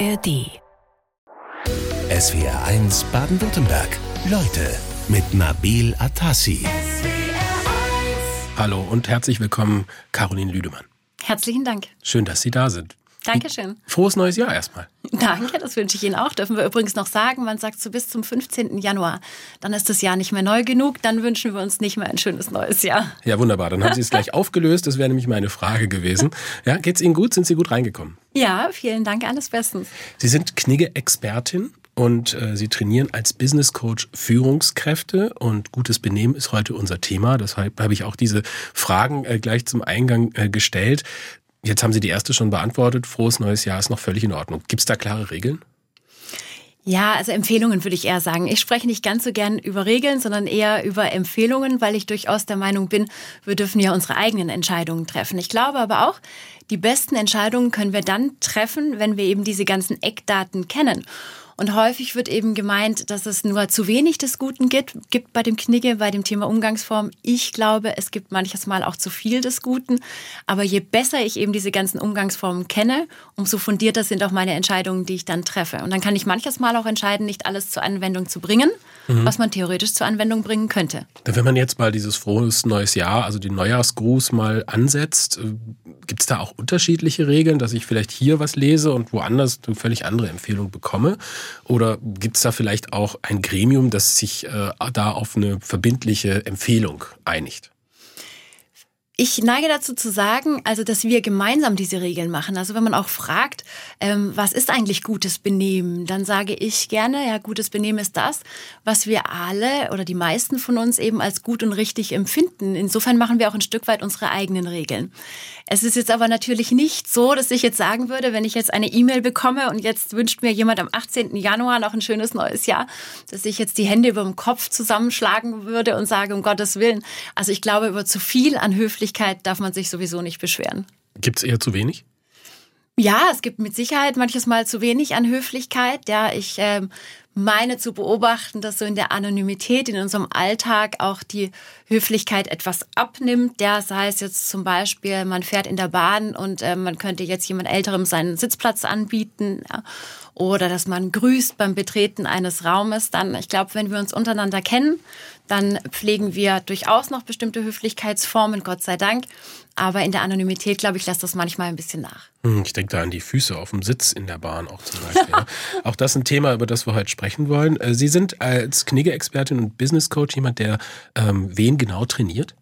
ARD. SWR 1 Baden-Württemberg. Leute mit Nabil Atassi. Hallo und herzlich willkommen, Caroline Lüdemann. Herzlichen Dank. Schön, dass Sie da sind. Dankeschön. Frohes neues Jahr erstmal. Danke, das wünsche ich Ihnen auch. Dürfen wir übrigens noch sagen, man sagt so bis zum 15. Januar. Dann ist das Jahr nicht mehr neu genug, dann wünschen wir uns nicht mehr ein schönes neues Jahr. Ja, wunderbar. Dann haben Sie es gleich aufgelöst. Das wäre nämlich meine Frage gewesen. Ja, geht's Ihnen gut? Sind Sie gut reingekommen? Ja, vielen Dank, alles bestens. Sie sind Knigge-Expertin und äh, Sie trainieren als Business Coach Führungskräfte und gutes Benehmen ist heute unser Thema. Deshalb habe ich auch diese Fragen äh, gleich zum Eingang äh, gestellt. Jetzt haben Sie die erste schon beantwortet. Frohes neues Jahr ist noch völlig in Ordnung. Gibt es da klare Regeln? Ja, also Empfehlungen würde ich eher sagen. Ich spreche nicht ganz so gern über Regeln, sondern eher über Empfehlungen, weil ich durchaus der Meinung bin, wir dürfen ja unsere eigenen Entscheidungen treffen. Ich glaube aber auch, die besten Entscheidungen können wir dann treffen, wenn wir eben diese ganzen Eckdaten kennen. Und häufig wird eben gemeint, dass es nur zu wenig des Guten gibt, gibt bei dem Knigge, bei dem Thema Umgangsform. Ich glaube, es gibt manches Mal auch zu viel des Guten. Aber je besser ich eben diese ganzen Umgangsformen kenne, umso fundierter sind auch meine Entscheidungen, die ich dann treffe. Und dann kann ich manches Mal auch entscheiden, nicht alles zur Anwendung zu bringen, mhm. was man theoretisch zur Anwendung bringen könnte. Wenn man jetzt mal dieses frohes neues Jahr, also den Neujahrsgruß mal ansetzt, äh, gibt es da auch unterschiedliche Regeln, dass ich vielleicht hier was lese und woanders eine völlig andere Empfehlung bekomme? Oder gibt es da vielleicht auch ein Gremium, das sich äh, da auf eine verbindliche Empfehlung einigt? Ich neige dazu zu sagen, also dass wir gemeinsam diese Regeln machen. Also wenn man auch fragt, ähm, was ist eigentlich gutes Benehmen, dann sage ich gerne, ja, gutes Benehmen ist das, was wir alle oder die meisten von uns eben als gut und richtig empfinden. Insofern machen wir auch ein Stück weit unsere eigenen Regeln. Es ist jetzt aber natürlich nicht so, dass ich jetzt sagen würde, wenn ich jetzt eine E-Mail bekomme und jetzt wünscht mir jemand am 18. Januar noch ein schönes neues Jahr, dass ich jetzt die Hände über dem Kopf zusammenschlagen würde und sage, um Gottes Willen. Also ich glaube, über zu viel an Höflichkeit Höflichkeit darf man sich sowieso nicht beschweren. Gibt es eher zu wenig? Ja, es gibt mit Sicherheit manches Mal zu wenig an Höflichkeit. Ja, ich ähm, meine zu beobachten, dass so in der Anonymität in unserem Alltag auch die Höflichkeit etwas abnimmt. Ja, sei es jetzt zum Beispiel, man fährt in der Bahn und äh, man könnte jetzt jemand Älterem seinen Sitzplatz anbieten. Ja oder dass man grüßt beim Betreten eines Raumes, dann, ich glaube, wenn wir uns untereinander kennen, dann pflegen wir durchaus noch bestimmte Höflichkeitsformen, Gott sei Dank. Aber in der Anonymität, glaube ich, lässt das manchmal ein bisschen nach. Hm, ich denke da an die Füße auf dem Sitz in der Bahn auch zum Beispiel. auch das ist ein Thema, über das wir heute sprechen wollen. Äh, Sie sind als Knigge-Expertin und Business Coach jemand, der ähm, wen genau trainiert?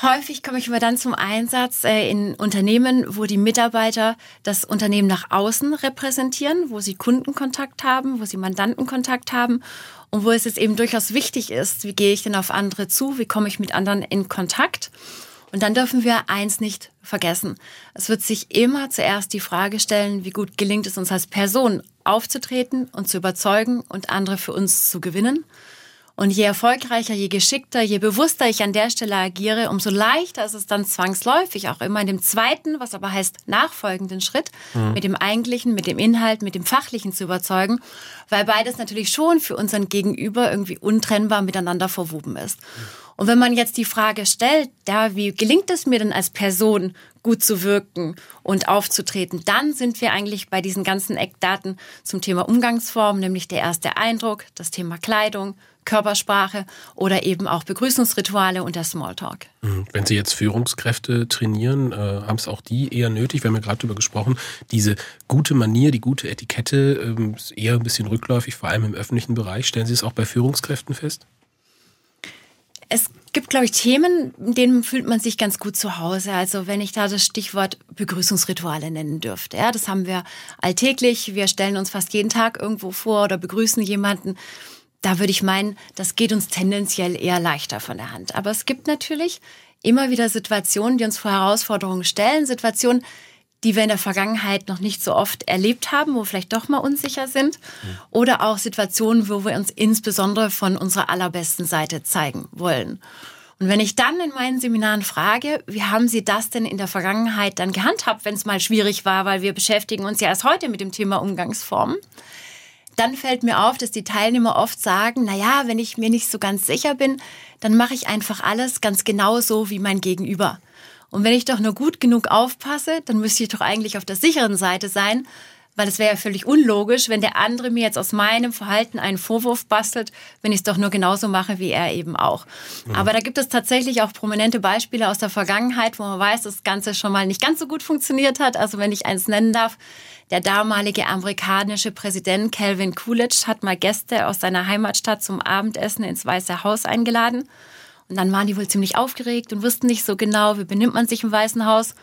Häufig komme ich immer dann zum Einsatz äh, in Unternehmen, wo die Mitarbeiter das Unternehmen nach außen repräsentieren, wo sie Kundenkontakt haben, wo sie Mandantenkontakt haben und wo es jetzt eben durchaus wichtig ist, wie gehe ich denn auf andere zu, wie komme ich mit anderen in Kontakt. Und dann dürfen wir eins nicht vergessen. Es wird sich immer zuerst die Frage stellen, wie gut gelingt es uns als Person aufzutreten und zu überzeugen und andere für uns zu gewinnen. Und je erfolgreicher, je geschickter, je bewusster ich an der Stelle agiere, umso leichter ist es dann zwangsläufig auch immer in dem zweiten, was aber heißt nachfolgenden Schritt, mhm. mit dem eigentlichen, mit dem Inhalt, mit dem fachlichen zu überzeugen, weil beides natürlich schon für unseren Gegenüber irgendwie untrennbar miteinander verwoben ist. Und wenn man jetzt die Frage stellt, ja, wie gelingt es mir denn als Person gut zu wirken und aufzutreten, dann sind wir eigentlich bei diesen ganzen Eckdaten zum Thema Umgangsform, nämlich der erste Eindruck, das Thema Kleidung, Körpersprache oder eben auch Begrüßungsrituale und der Smalltalk. Mhm. Wenn Sie jetzt Führungskräfte trainieren, äh, haben es auch die eher nötig, wir haben ja gerade darüber gesprochen, diese gute Manier, die gute Etikette ähm, ist eher ein bisschen rückläufig, vor allem im öffentlichen Bereich. Stellen Sie es auch bei Führungskräften fest? Es gibt, glaube ich, Themen, in denen fühlt man sich ganz gut zu Hause. Also wenn ich da das Stichwort Begrüßungsrituale nennen dürfte. Ja, das haben wir alltäglich. Wir stellen uns fast jeden Tag irgendwo vor oder begrüßen jemanden da würde ich meinen, das geht uns tendenziell eher leichter von der Hand. Aber es gibt natürlich immer wieder Situationen, die uns vor Herausforderungen stellen, Situationen, die wir in der Vergangenheit noch nicht so oft erlebt haben, wo wir vielleicht doch mal unsicher sind. Oder auch Situationen, wo wir uns insbesondere von unserer allerbesten Seite zeigen wollen. Und wenn ich dann in meinen Seminaren frage, wie haben Sie das denn in der Vergangenheit dann gehandhabt, wenn es mal schwierig war, weil wir beschäftigen uns ja erst heute mit dem Thema Umgangsformen, dann fällt mir auf, dass die Teilnehmer oft sagen, na ja, wenn ich mir nicht so ganz sicher bin, dann mache ich einfach alles ganz genau so wie mein Gegenüber. Und wenn ich doch nur gut genug aufpasse, dann müsste ich doch eigentlich auf der sicheren Seite sein, weil es wäre ja völlig unlogisch, wenn der andere mir jetzt aus meinem Verhalten einen Vorwurf bastelt, wenn ich es doch nur genauso mache wie er eben auch. Mhm. Aber da gibt es tatsächlich auch prominente Beispiele aus der Vergangenheit, wo man weiß, dass das Ganze schon mal nicht ganz so gut funktioniert hat. Also wenn ich eins nennen darf, der damalige amerikanische Präsident Calvin Coolidge hat mal Gäste aus seiner Heimatstadt zum Abendessen ins Weiße Haus eingeladen. Und dann waren die wohl ziemlich aufgeregt und wussten nicht so genau, wie benimmt man sich im Weißen Haus.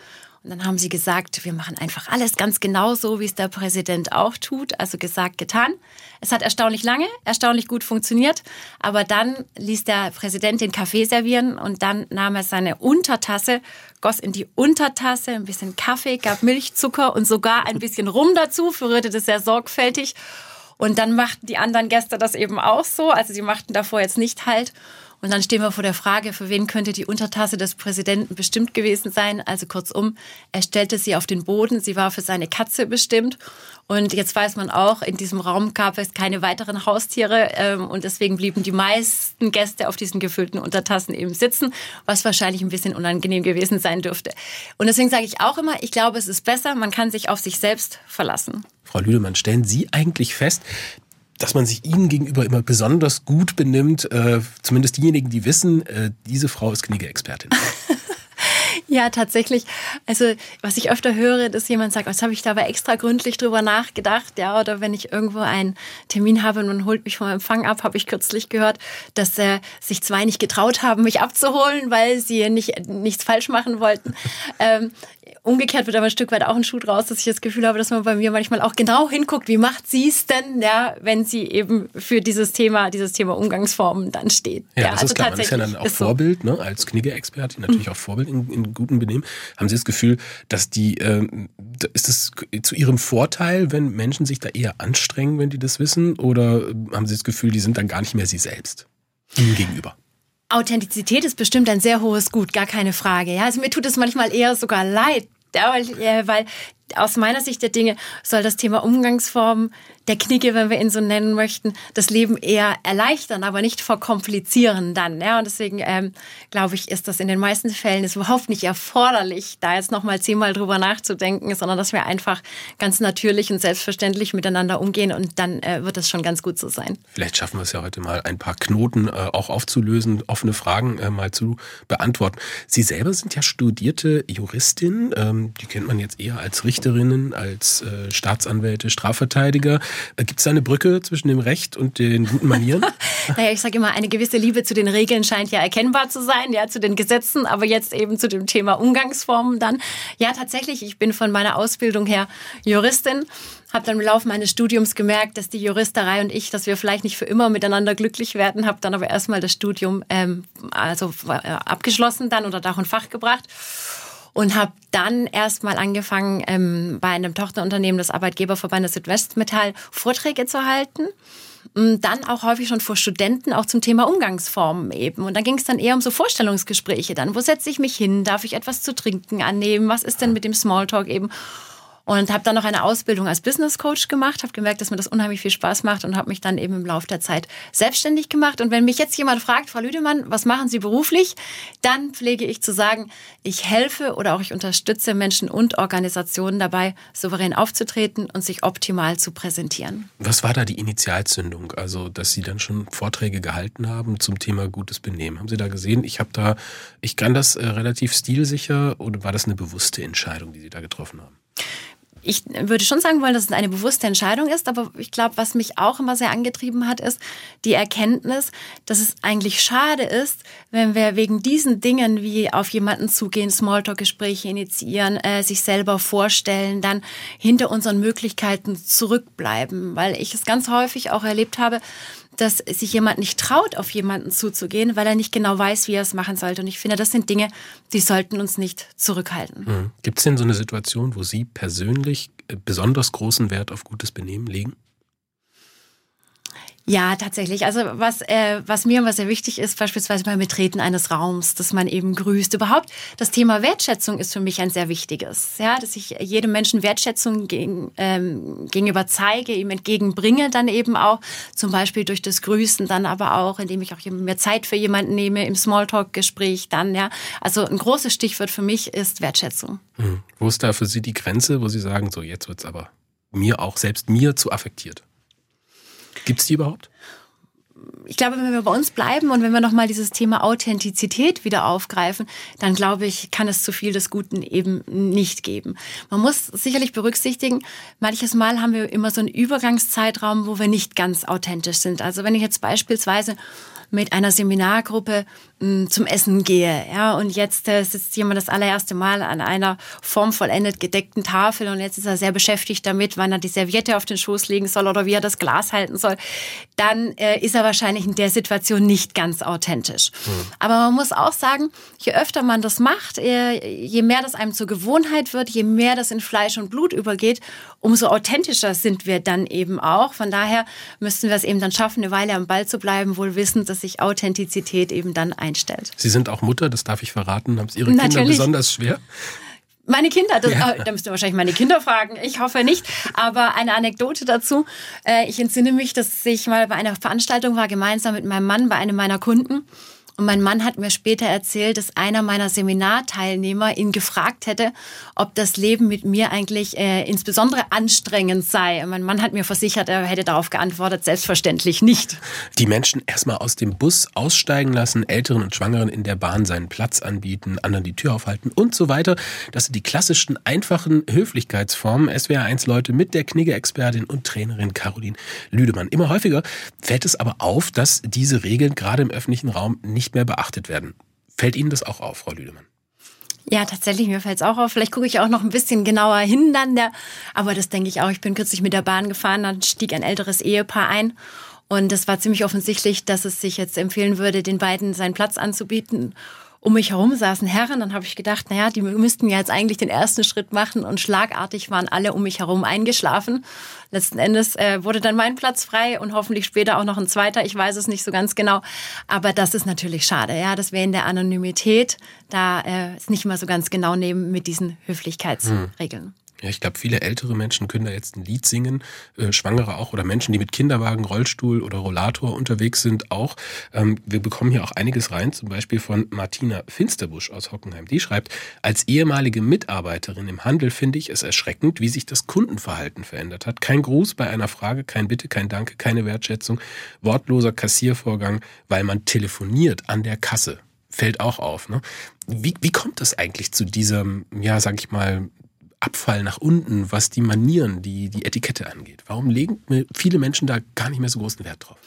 Und dann haben sie gesagt, wir machen einfach alles ganz genau so, wie es der Präsident auch tut. Also gesagt, getan. Es hat erstaunlich lange, erstaunlich gut funktioniert. Aber dann ließ der Präsident den Kaffee servieren und dann nahm er seine Untertasse, goss in die Untertasse ein bisschen Kaffee, gab Milch, Zucker und sogar ein bisschen Rum dazu, verrührte das sehr sorgfältig. Und dann machten die anderen Gäste das eben auch so. Also sie machten davor jetzt nicht halt. Und dann stehen wir vor der Frage, für wen könnte die Untertasse des Präsidenten bestimmt gewesen sein? Also kurzum, er stellte sie auf den Boden. Sie war für seine Katze bestimmt. Und jetzt weiß man auch, in diesem Raum gab es keine weiteren Haustiere. Ähm, und deswegen blieben die meisten Gäste auf diesen gefüllten Untertassen eben sitzen, was wahrscheinlich ein bisschen unangenehm gewesen sein dürfte. Und deswegen sage ich auch immer, ich glaube, es ist besser, man kann sich auf sich selbst verlassen. Frau Lüdemann, stellen Sie eigentlich fest, dass man sich ihnen gegenüber immer besonders gut benimmt. Äh, zumindest diejenigen, die wissen, äh, diese Frau ist Kniegeexpertin. Ja, tatsächlich. Also, was ich öfter höre, dass jemand sagt, was habe ich da aber extra gründlich drüber nachgedacht, ja, oder wenn ich irgendwo einen Termin habe und man holt mich vom Empfang ab, habe ich kürzlich gehört, dass äh, sich zwei nicht getraut haben, mich abzuholen, weil sie nicht nichts falsch machen wollten. ähm, umgekehrt wird aber ein Stück weit auch ein Schuh draus, dass ich das Gefühl habe, dass man bei mir manchmal auch genau hinguckt, wie macht sie es denn, ja, wenn sie eben für dieses Thema, dieses Thema Umgangsformen dann steht. Ja, ja das also ist klar. Man ist ja dann auch Vorbild, so. ne, als Knigge-Expertin, natürlich mhm. auch Vorbild in, in guten Benehmen. Haben Sie das Gefühl, dass die, äh, ist es zu Ihrem Vorteil, wenn Menschen sich da eher anstrengen, wenn die das wissen? Oder haben Sie das Gefühl, die sind dann gar nicht mehr sie selbst? Ihnen gegenüber? Authentizität ist bestimmt ein sehr hohes Gut, gar keine Frage. Ja, also mir tut es manchmal eher sogar leid, weil, äh, weil aus meiner Sicht der Dinge soll das Thema Umgangsformen der Knicke, wenn wir ihn so nennen möchten, das Leben eher erleichtern, aber nicht verkomplizieren dann. Ja? Und deswegen ähm, glaube ich, ist das in den meisten Fällen ist überhaupt nicht erforderlich, da jetzt nochmal zehnmal drüber nachzudenken, sondern dass wir einfach ganz natürlich und selbstverständlich miteinander umgehen und dann äh, wird das schon ganz gut so sein. Vielleicht schaffen wir es ja heute mal, ein paar Knoten äh, auch aufzulösen, offene Fragen äh, mal zu beantworten. Sie selber sind ja studierte Juristin, ähm, die kennt man jetzt eher als Richterinnen, als äh, Staatsanwälte, Strafverteidiger. Gibt es da eine Brücke zwischen dem Recht und den guten Manieren? naja, ich sage immer, eine gewisse Liebe zu den Regeln scheint ja erkennbar zu sein, ja, zu den Gesetzen, aber jetzt eben zu dem Thema Umgangsformen dann. Ja, tatsächlich, ich bin von meiner Ausbildung her Juristin, habe dann im Laufe meines Studiums gemerkt, dass die Juristerei und ich, dass wir vielleicht nicht für immer miteinander glücklich werden, habe dann aber erstmal das Studium ähm, also äh, abgeschlossen dann oder Dach und Fach gebracht und habe dann erstmal angefangen, ähm, bei einem Tochterunternehmen des Arbeitgeberverbandes Südwestmetall Vorträge zu halten. Dann auch häufig schon vor Studenten, auch zum Thema Umgangsformen eben. Und da ging es dann eher um so Vorstellungsgespräche dann. Wo setze ich mich hin? Darf ich etwas zu trinken annehmen? Was ist denn mit dem Smalltalk eben? Und habe dann noch eine Ausbildung als Business Coach gemacht, habe gemerkt, dass mir das unheimlich viel Spaß macht und habe mich dann eben im Laufe der Zeit selbstständig gemacht. Und wenn mich jetzt jemand fragt, Frau Lüdemann, was machen Sie beruflich, dann pflege ich zu sagen, ich helfe oder auch ich unterstütze Menschen und Organisationen dabei, souverän aufzutreten und sich optimal zu präsentieren. Was war da die Initialzündung? Also, dass Sie dann schon Vorträge gehalten haben zum Thema gutes Benehmen. Haben Sie da gesehen? Ich habe da, ich kann das äh, relativ stilsicher oder war das eine bewusste Entscheidung, die Sie da getroffen haben? Ich würde schon sagen wollen, dass es eine bewusste Entscheidung ist, aber ich glaube, was mich auch immer sehr angetrieben hat, ist die Erkenntnis, dass es eigentlich schade ist, wenn wir wegen diesen Dingen wie auf jemanden zugehen, Smalltalk-Gespräche initiieren, äh, sich selber vorstellen, dann hinter unseren Möglichkeiten zurückbleiben, weil ich es ganz häufig auch erlebt habe, dass sich jemand nicht traut, auf jemanden zuzugehen, weil er nicht genau weiß, wie er es machen sollte. Und ich finde, das sind Dinge, die sollten uns nicht zurückhalten. Mhm. Gibt es denn so eine Situation, wo Sie persönlich äh, besonders großen Wert auf gutes Benehmen legen? Ja, tatsächlich. Also was, äh, was mir immer sehr wichtig ist, beispielsweise beim Betreten eines Raums, dass man eben grüßt. Überhaupt das Thema Wertschätzung ist für mich ein sehr wichtiges. Ja, dass ich jedem Menschen Wertschätzung gegen, ähm, gegenüber zeige, ihm entgegenbringe, dann eben auch zum Beispiel durch das Grüßen, dann aber auch, indem ich auch mehr Zeit für jemanden nehme im Smalltalk-Gespräch dann. Ja, also ein großes Stichwort für mich ist Wertschätzung. Hm. Wo ist da für Sie die Grenze, wo Sie sagen, so jetzt wird's aber mir auch selbst mir zu affektiert. Gibt es die überhaupt? ich glaube, wenn wir bei uns bleiben und wenn wir nochmal dieses Thema Authentizität wieder aufgreifen, dann glaube ich, kann es zu viel des Guten eben nicht geben. Man muss sicherlich berücksichtigen, manches Mal haben wir immer so einen Übergangszeitraum, wo wir nicht ganz authentisch sind. Also wenn ich jetzt beispielsweise mit einer Seminargruppe zum Essen gehe. Ja, und jetzt äh, sitzt jemand das allererste Mal an einer formvollendet gedeckten Tafel und jetzt ist er sehr beschäftigt damit, wann er die Serviette auf den Schoß legen soll oder wie er das Glas halten soll. Dann äh, ist er wahrscheinlich in der Situation nicht ganz authentisch. Mhm. Aber man muss auch sagen, je öfter man das macht, äh, je mehr das einem zur Gewohnheit wird, je mehr das in Fleisch und Blut übergeht, umso authentischer sind wir dann eben auch. Von daher müssten wir es eben dann schaffen, eine Weile am Ball zu bleiben, wohl wissend, dass sich Authentizität eben dann einstellt. Sie sind auch Mutter, das darf ich verraten. Haben es Ihre Natürlich. Kinder besonders schwer? Meine Kinder, das, ja. da müsst ihr wahrscheinlich meine Kinder fragen. Ich hoffe nicht. Aber eine Anekdote dazu. Äh, ich entsinne mich, dass ich mal bei einer Veranstaltung war, gemeinsam mit meinem Mann bei einem meiner Kunden. Und mein Mann hat mir später erzählt, dass einer meiner Seminarteilnehmer ihn gefragt hätte, ob das Leben mit mir eigentlich äh, insbesondere anstrengend sei. Und mein Mann hat mir versichert, er hätte darauf geantwortet, selbstverständlich nicht. Die Menschen erstmal aus dem Bus aussteigen lassen, Älteren und Schwangeren in der Bahn seinen Platz anbieten, anderen die Tür aufhalten und so weiter. Das sind die klassischen, einfachen Höflichkeitsformen. SWR1 Leute mit der Knigge-Expertin und Trainerin Caroline Lüdemann. Immer häufiger fällt es aber auf, dass diese Regeln gerade im öffentlichen Raum nicht nicht mehr beachtet werden. Fällt Ihnen das auch auf, Frau Lüdemann? Ja, tatsächlich, mir fällt es auch auf. Vielleicht gucke ich auch noch ein bisschen genauer hin dann. Der, aber das denke ich auch. Ich bin kürzlich mit der Bahn gefahren, dann stieg ein älteres Ehepaar ein. Und es war ziemlich offensichtlich, dass es sich jetzt empfehlen würde, den beiden seinen Platz anzubieten um mich herum saßen Herren. Dann habe ich gedacht, naja, die müssten ja jetzt eigentlich den ersten Schritt machen und schlagartig waren alle um mich herum eingeschlafen. Letzten Endes äh, wurde dann mein Platz frei und hoffentlich später auch noch ein zweiter. Ich weiß es nicht so ganz genau. Aber das ist natürlich schade. Ja, dass wir in der Anonymität da äh, es nicht mal so ganz genau nehmen mit diesen Höflichkeitsregeln. Hm. Ja, ich glaube, viele ältere Menschen können da jetzt ein Lied singen, äh, Schwangere auch oder Menschen, die mit Kinderwagen, Rollstuhl oder Rollator unterwegs sind auch. Ähm, wir bekommen hier auch einiges rein, zum Beispiel von Martina Finsterbusch aus Hockenheim. Die schreibt, als ehemalige Mitarbeiterin im Handel finde ich es erschreckend, wie sich das Kundenverhalten verändert hat. Kein Gruß bei einer Frage, kein Bitte, kein Danke, keine Wertschätzung, wortloser Kassiervorgang, weil man telefoniert an der Kasse fällt auch auf. Ne? Wie, wie kommt es eigentlich zu diesem, ja, sag ich mal, Abfall nach unten, was die Manieren, die, die Etikette angeht? Warum legen viele Menschen da gar nicht mehr so großen Wert drauf?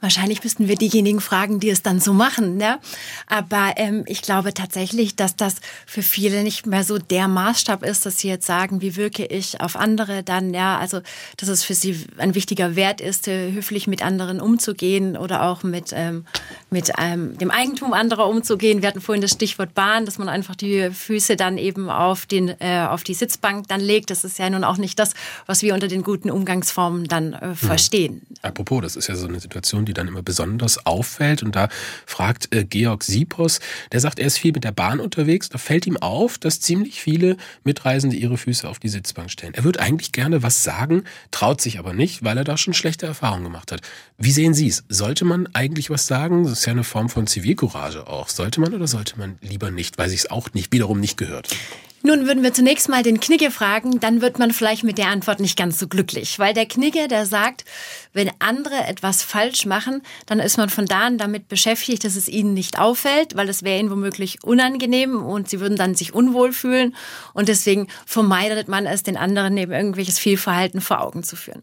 Wahrscheinlich müssten wir diejenigen fragen, die es dann so machen. Ne? Aber ähm, ich glaube tatsächlich, dass das für viele nicht mehr so der Maßstab ist, dass sie jetzt sagen, wie wirke ich auf andere dann. Ja, also dass es für sie ein wichtiger Wert ist, höflich mit anderen umzugehen oder auch mit ähm, mit ähm, dem Eigentum anderer umzugehen. Wir hatten vorhin das Stichwort Bahn, dass man einfach die Füße dann eben auf den äh, auf die Sitzbank dann legt. Das ist ja nun auch nicht das, was wir unter den guten Umgangsformen dann äh, mhm. verstehen. Apropos, das ist ja so eine Situation, die dann immer besonders auffällt. Und da fragt äh, Georg Siepos, der sagt, er ist viel mit der Bahn unterwegs. Da fällt ihm auf, dass ziemlich viele Mitreisende ihre Füße auf die Sitzbank stellen. Er würde eigentlich gerne was sagen, traut sich aber nicht, weil er da schon schlechte Erfahrungen gemacht hat. Wie sehen Sie es? Sollte man eigentlich was sagen? Das ist ja eine Form von Zivilcourage auch. Sollte man oder sollte man lieber nicht, weil sich es auch nicht wiederum nicht gehört? Nun würden wir zunächst mal den Knigge fragen, dann wird man vielleicht mit der Antwort nicht ganz so glücklich, weil der Knigge, der sagt, wenn andere etwas falsch machen, dann ist man von da an damit beschäftigt, dass es ihnen nicht auffällt, weil es wäre ihnen womöglich unangenehm und sie würden dann sich unwohl fühlen und deswegen vermeidet man es, den anderen eben irgendwelches Fehlverhalten vor Augen zu führen.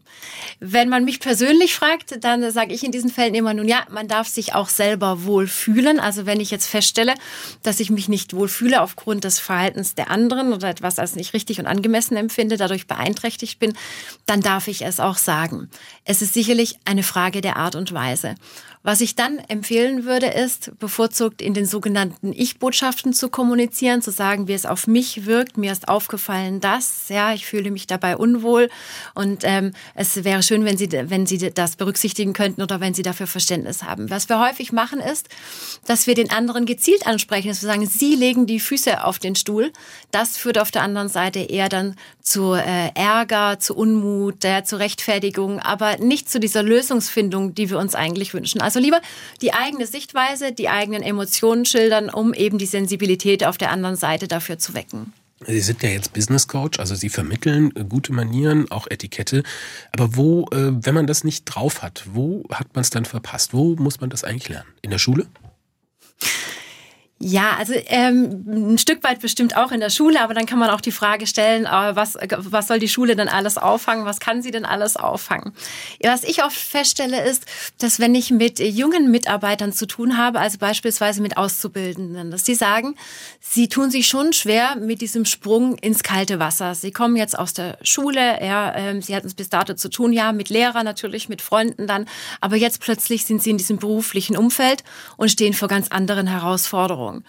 Wenn man mich persönlich fragt, dann sage ich in diesen Fällen immer nun ja, man darf sich auch selber wohl fühlen. Also wenn ich jetzt feststelle, dass ich mich nicht wohl fühle aufgrund des Verhaltens der anderen, oder etwas als nicht richtig und angemessen empfinde, dadurch beeinträchtigt bin, dann darf ich es auch sagen. Es ist sicherlich eine Frage der Art und Weise. Was ich dann empfehlen würde, ist, bevorzugt in den sogenannten Ich-Botschaften zu kommunizieren, zu sagen, wie es auf mich wirkt. Mir ist aufgefallen, dass, ja, ich fühle mich dabei unwohl und ähm, es wäre schön, wenn Sie, wenn Sie das berücksichtigen könnten oder wenn Sie dafür Verständnis haben. Was wir häufig machen ist, dass wir den anderen gezielt ansprechen, dass wir sagen, Sie legen die Füße auf den Stuhl. Das führt auf der anderen Seite eher dann zu äh, Ärger, zu Unmut, äh, zu Rechtfertigung, aber nicht zu dieser Lösungsfindung, die wir uns eigentlich wünschen. Also lieber die eigene Sichtweise, die eigenen Emotionen schildern, um eben die Sensibilität auf der anderen Seite dafür zu wecken. Sie sind ja jetzt Business Coach, also Sie vermitteln äh, gute Manieren, auch Etikette. Aber wo, äh, wenn man das nicht drauf hat, wo hat man es dann verpasst? Wo muss man das eigentlich lernen? In der Schule? Ja, also ähm, ein Stück weit bestimmt auch in der Schule, aber dann kann man auch die Frage stellen, äh, was, was soll die Schule denn alles auffangen, was kann sie denn alles auffangen? Was ich oft feststelle ist, dass wenn ich mit jungen Mitarbeitern zu tun habe, also beispielsweise mit Auszubildenden, dass die sagen, sie tun sich schon schwer mit diesem Sprung ins kalte Wasser. Sie kommen jetzt aus der Schule, ja, ähm, sie hatten es bis dato zu tun, ja, mit Lehrern natürlich, mit Freunden dann, aber jetzt plötzlich sind sie in diesem beruflichen Umfeld und stehen vor ganz anderen Herausforderungen. Veränderung.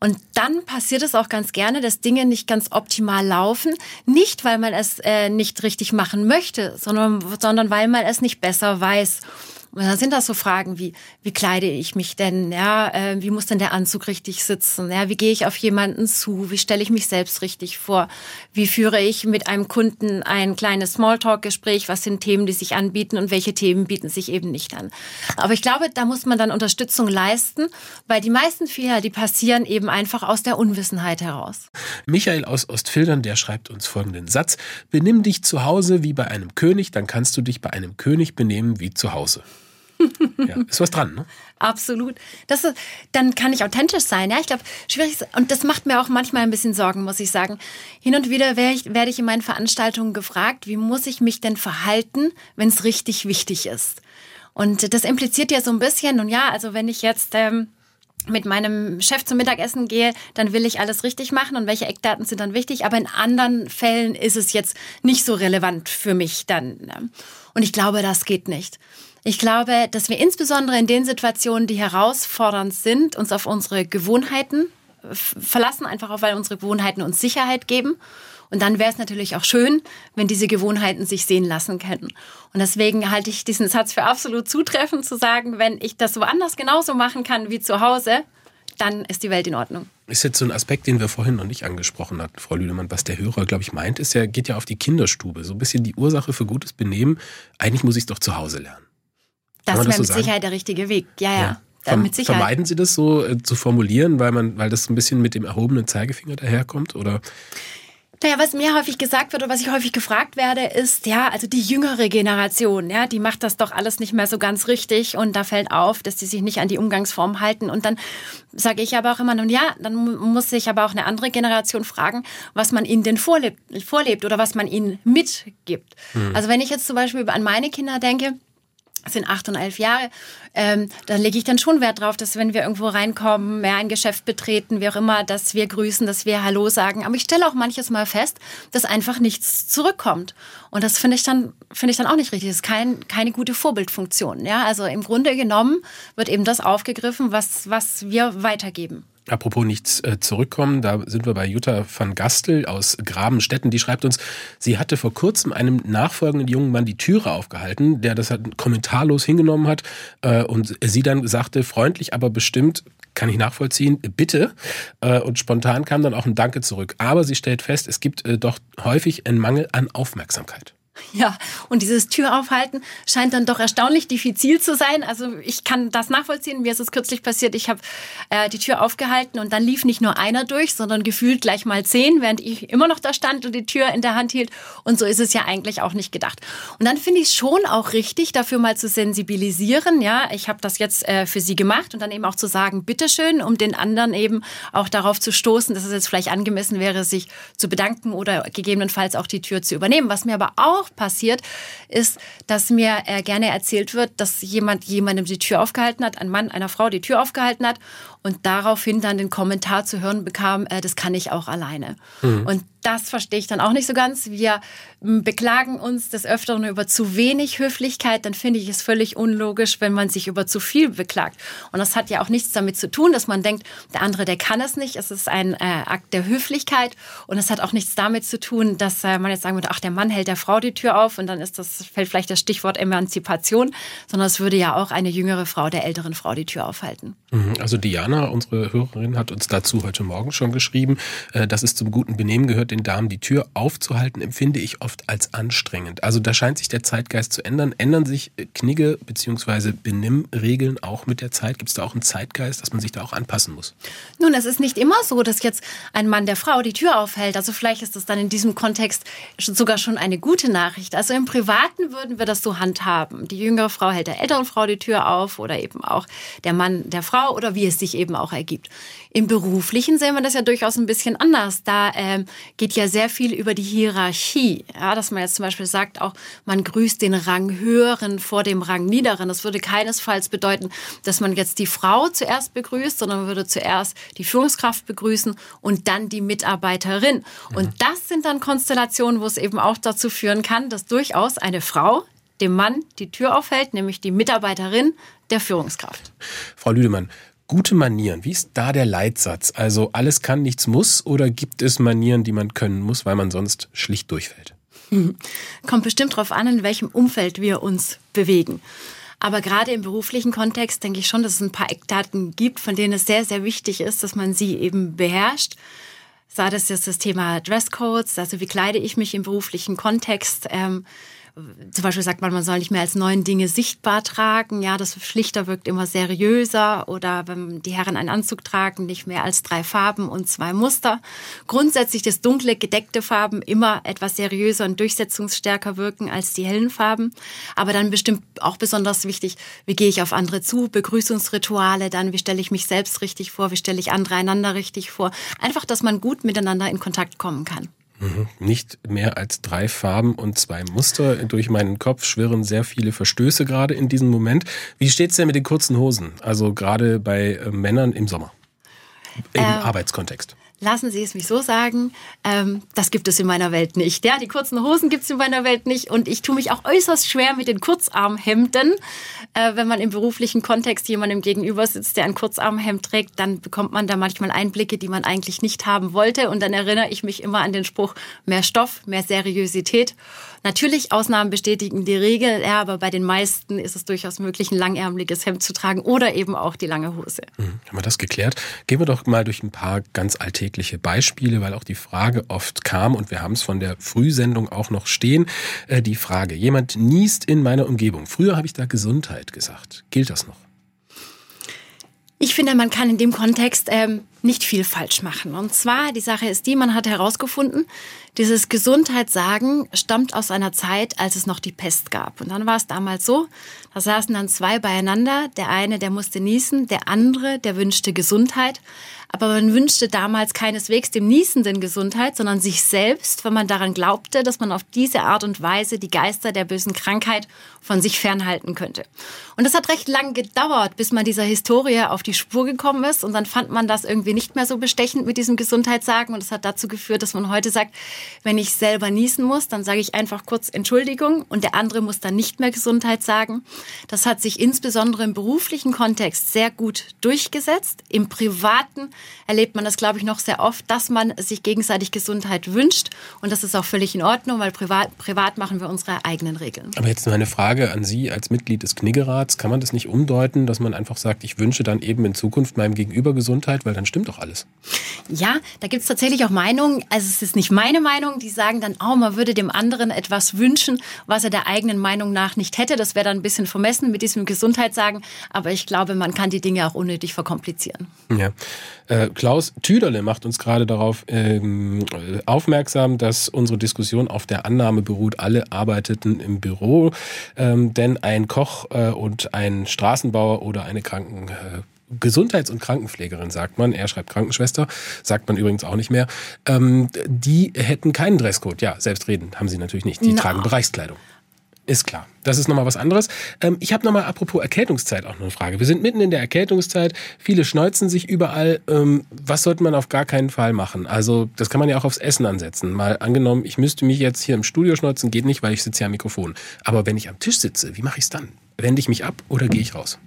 Und dann passiert es auch ganz gerne, dass Dinge nicht ganz optimal laufen. Nicht, weil man es äh, nicht richtig machen möchte, sondern, sondern weil man es nicht besser weiß. Und dann sind das so Fragen wie, wie kleide ich mich denn? Ja, äh, wie muss denn der Anzug richtig sitzen? Ja, wie gehe ich auf jemanden zu? Wie stelle ich mich selbst richtig vor? Wie führe ich mit einem Kunden ein kleines Smalltalk-Gespräch? Was sind Themen, die sich anbieten und welche Themen bieten sich eben nicht an? Aber ich glaube, da muss man dann Unterstützung leisten, weil die meisten Fehler, die passieren eben einfach aus der Unwissenheit heraus. Michael aus Ostfildern, der schreibt uns folgenden Satz. Benimm dich zu Hause wie bei einem König, dann kannst du dich bei einem König benehmen wie zu Hause. Ja, ist was dran, ne? Absolut. Das ist, dann kann ich authentisch sein. Ja, ich glaube, schwierig ist, und das macht mir auch manchmal ein bisschen Sorgen, muss ich sagen. Hin und wieder werde ich, werde ich in meinen Veranstaltungen gefragt, wie muss ich mich denn verhalten, wenn es richtig wichtig ist? Und das impliziert ja so ein bisschen, und ja, also wenn ich jetzt ähm, mit meinem Chef zum Mittagessen gehe, dann will ich alles richtig machen und welche Eckdaten sind dann wichtig. Aber in anderen Fällen ist es jetzt nicht so relevant für mich dann. Ne? Und ich glaube, das geht nicht. Ich glaube, dass wir insbesondere in den Situationen, die herausfordernd sind, uns auf unsere Gewohnheiten verlassen, einfach auch weil unsere Gewohnheiten uns Sicherheit geben. Und dann wäre es natürlich auch schön, wenn diese Gewohnheiten sich sehen lassen können. Und deswegen halte ich diesen Satz für absolut zutreffend zu sagen, wenn ich das woanders genauso machen kann wie zu Hause, dann ist die Welt in Ordnung. Ist jetzt so ein Aspekt, den wir vorhin noch nicht angesprochen hatten, Frau Lüdemann. Was der Hörer, glaube ich, meint, ist ja, geht ja auf die Kinderstube. So ein bisschen die Ursache für gutes Benehmen. Eigentlich muss ich es doch zu Hause lernen. Das wäre mit so Sicherheit der richtige Weg. Ja, ja. ja. Verm mit Sicherheit. Vermeiden Sie das so äh, zu formulieren, weil man, weil das ein bisschen mit dem erhobenen Zeigefinger daherkommt? Oder? Naja, was mir häufig gesagt wird oder was ich häufig gefragt werde, ist, ja, also die jüngere Generation, ja, die macht das doch alles nicht mehr so ganz richtig und da fällt auf, dass die sich nicht an die Umgangsform halten. Und dann sage ich aber auch immer, nun ja, dann muss sich aber auch eine andere Generation fragen, was man ihnen denn vorlebt, vorlebt oder was man ihnen mitgibt. Hm. Also wenn ich jetzt zum Beispiel an meine Kinder denke, sind acht und elf Jahre, ähm, da lege ich dann schon Wert drauf, dass wenn wir irgendwo reinkommen, mehr ein Geschäft betreten, wie auch immer, dass wir grüßen, dass wir Hallo sagen. Aber ich stelle auch manches Mal fest, dass einfach nichts zurückkommt. Und das finde ich dann finde ich dann auch nicht richtig. Das ist kein, keine gute Vorbildfunktion. Ja, also im Grunde genommen wird eben das aufgegriffen, was was wir weitergeben. Apropos nichts äh, zurückkommen, da sind wir bei Jutta van Gastel aus Grabenstetten. Die schreibt uns, sie hatte vor kurzem einem nachfolgenden jungen Mann die Türe aufgehalten, der das halt kommentarlos hingenommen hat äh, und sie dann sagte, freundlich, aber bestimmt, kann ich nachvollziehen, bitte. Äh, und spontan kam dann auch ein Danke zurück. Aber sie stellt fest, es gibt doch häufig einen Mangel an Aufmerksamkeit. Ja, und dieses Türaufhalten scheint dann doch erstaunlich diffizil zu sein. Also ich kann das nachvollziehen. Mir ist es kürzlich passiert, ich habe äh, die Tür aufgehalten und dann lief nicht nur einer durch, sondern gefühlt gleich mal zehn, während ich immer noch da stand und die Tür in der Hand hielt. Und so ist es ja eigentlich auch nicht gedacht. Und dann finde ich es schon auch richtig, dafür mal zu sensibilisieren. Ja, ich habe das jetzt äh, für Sie gemacht und dann eben auch zu sagen, bitteschön, um den anderen eben auch darauf zu stoßen, dass es jetzt vielleicht angemessen wäre, sich zu bedanken oder gegebenenfalls auch die Tür zu übernehmen. Was mir aber auch auch passiert, ist, dass mir äh, gerne erzählt wird, dass jemand jemandem die Tür aufgehalten hat, ein Mann einer Frau die Tür aufgehalten hat und daraufhin dann den Kommentar zu hören bekam, äh, das kann ich auch alleine. Mhm. Und das verstehe ich dann auch nicht so ganz. Wir beklagen uns des Öfteren über zu wenig Höflichkeit, dann finde ich es völlig unlogisch, wenn man sich über zu viel beklagt. Und das hat ja auch nichts damit zu tun, dass man denkt, der andere, der kann es nicht. Es ist ein äh, Akt der Höflichkeit und es hat auch nichts damit zu tun, dass äh, man jetzt sagen würde, ach, der Mann hält der Frau die Tür auf und dann ist das, fällt vielleicht das Stichwort Emanzipation, sondern es würde ja auch eine jüngere Frau der älteren Frau die Tür aufhalten. Mhm. Also Diana Anna, unsere Hörerin, hat uns dazu heute Morgen schon geschrieben, äh, dass es zum guten Benehmen gehört, den Damen die Tür aufzuhalten, empfinde ich oft als anstrengend. Also da scheint sich der Zeitgeist zu ändern. Ändern sich äh, Knigge bzw. Benimmregeln auch mit der Zeit? Gibt es da auch einen Zeitgeist, dass man sich da auch anpassen muss? Nun, es ist nicht immer so, dass jetzt ein Mann der Frau die Tür aufhält. Also vielleicht ist das dann in diesem Kontext sogar schon eine gute Nachricht. Also im Privaten würden wir das so handhaben. Die jüngere Frau hält der älteren Frau die Tür auf oder eben auch der Mann der Frau oder wie es sich eben auch ergibt. Im Beruflichen sehen wir das ja durchaus ein bisschen anders. Da ähm, geht ja sehr viel über die Hierarchie. Ja, dass man jetzt zum Beispiel sagt, auch man grüßt den Rang höheren vor dem Rang niederen. Das würde keinesfalls bedeuten, dass man jetzt die Frau zuerst begrüßt, sondern man würde zuerst die Führungskraft begrüßen und dann die Mitarbeiterin. Mhm. Und das sind dann Konstellationen, wo es eben auch dazu führen kann, dass durchaus eine Frau dem Mann die Tür aufhält, nämlich die Mitarbeiterin der Führungskraft. Frau Lüdemann, Gute Manieren, wie ist da der Leitsatz? Also alles kann, nichts muss oder gibt es Manieren, die man können muss, weil man sonst schlicht durchfällt? Kommt bestimmt darauf an, in welchem Umfeld wir uns bewegen. Aber gerade im beruflichen Kontext denke ich schon, dass es ein paar Eckdaten gibt, von denen es sehr, sehr wichtig ist, dass man sie eben beherrscht. Sei das jetzt das Thema Dresscodes, also wie kleide ich mich im beruflichen Kontext. Ähm, zum Beispiel sagt man, man soll nicht mehr als neun Dinge sichtbar tragen. Ja, das schlichter wirkt immer seriöser. Oder wenn die Herren einen Anzug tragen, nicht mehr als drei Farben und zwei Muster. Grundsätzlich das dunkle, gedeckte Farben immer etwas seriöser und durchsetzungsstärker wirken als die hellen Farben. Aber dann bestimmt auch besonders wichtig, wie gehe ich auf andere zu? Begrüßungsrituale, dann wie stelle ich mich selbst richtig vor? Wie stelle ich andere einander richtig vor? Einfach, dass man gut miteinander in Kontakt kommen kann. Mhm. Nicht mehr als drei Farben und zwei Muster. Durch meinen Kopf schwirren sehr viele Verstöße gerade in diesem Moment. Wie steht's denn mit den kurzen Hosen? Also gerade bei äh, Männern im Sommer. Im ähm, Arbeitskontext lassen Sie es mich so sagen, ähm, das gibt es in meiner Welt nicht. Ja, die kurzen Hosen gibt es in meiner Welt nicht und ich tue mich auch äußerst schwer mit den Kurzarmhemden. Äh, wenn man im beruflichen Kontext jemandem gegenüber sitzt, der ein Kurzarmhemd trägt, dann bekommt man da manchmal Einblicke, die man eigentlich nicht haben wollte und dann erinnere ich mich immer an den Spruch, mehr Stoff, mehr Seriosität. Natürlich, Ausnahmen bestätigen die Regel, ja, aber bei den meisten ist es durchaus möglich, ein langärmeliges Hemd zu tragen oder eben auch die lange Hose. Mhm, haben wir das geklärt? Gehen wir doch mal durch ein paar ganz alltägliche Beispiele, weil auch die Frage oft kam und wir haben es von der Frühsendung auch noch stehen. Äh, die Frage, jemand niest in meiner Umgebung. Früher habe ich da Gesundheit gesagt. Gilt das noch? Ich finde, man kann in dem Kontext ähm, nicht viel falsch machen. Und zwar, die Sache ist die, man hat herausgefunden, dieses Gesundheitssagen stammt aus einer Zeit, als es noch die Pest gab. Und dann war es damals so, da saßen dann zwei beieinander. Der eine, der musste niesen, der andere, der wünschte Gesundheit. Aber man wünschte damals keineswegs dem Niesenden Gesundheit, sondern sich selbst, wenn man daran glaubte, dass man auf diese Art und Weise die Geister der bösen Krankheit von sich fernhalten könnte. Und das hat recht lang gedauert, bis man dieser Historie auf die Spur gekommen ist. Und dann fand man das irgendwie nicht mehr so bestechend mit diesem Gesundheitssagen. Und das hat dazu geführt, dass man heute sagt, wenn ich selber niesen muss, dann sage ich einfach kurz Entschuldigung und der andere muss dann nicht mehr Gesundheit sagen. Das hat sich insbesondere im beruflichen Kontext sehr gut durchgesetzt. Im privaten erlebt man das, glaube ich, noch sehr oft, dass man sich gegenseitig Gesundheit wünscht. Und das ist auch völlig in Ordnung, weil privat, privat machen wir unsere eigenen Regeln. Aber jetzt nur eine Frage an Sie als Mitglied des Kniggerats. Kann man das nicht umdeuten, dass man einfach sagt, ich wünsche dann eben in Zukunft meinem Gegenüber Gesundheit, weil dann stimmt doch alles? Ja, da gibt es tatsächlich auch Meinungen. Also es ist nicht meine Meinung, die sagen dann, oh, man würde dem anderen etwas wünschen, was er der eigenen Meinung nach nicht hätte. Das wäre dann ein bisschen vermessen mit diesem Gesundheitssagen. Aber ich glaube, man kann die Dinge auch unnötig verkomplizieren. Ja. Äh, Klaus Tüderle macht uns gerade darauf ähm, aufmerksam, dass unsere Diskussion auf der Annahme beruht, alle arbeiteten im Büro, ähm, denn ein Koch äh, und ein Straßenbauer oder eine Kranken äh, Gesundheits- und Krankenpflegerin, sagt man. Er schreibt Krankenschwester, sagt man übrigens auch nicht mehr. Ähm, die hätten keinen Dresscode. Ja, selbstredend haben sie natürlich nicht. Die no. tragen Bereichskleidung. Ist klar. Das ist nochmal was anderes. Ähm, ich habe nochmal apropos Erkältungszeit auch noch eine Frage. Wir sind mitten in der Erkältungszeit. Viele schneuzen sich überall. Ähm, was sollte man auf gar keinen Fall machen? Also das kann man ja auch aufs Essen ansetzen. Mal angenommen, ich müsste mich jetzt hier im Studio schneuzen, geht nicht, weil ich sitze ja am Mikrofon. Aber wenn ich am Tisch sitze, wie mache ich es dann? Wende ich mich ab oder gehe ich raus?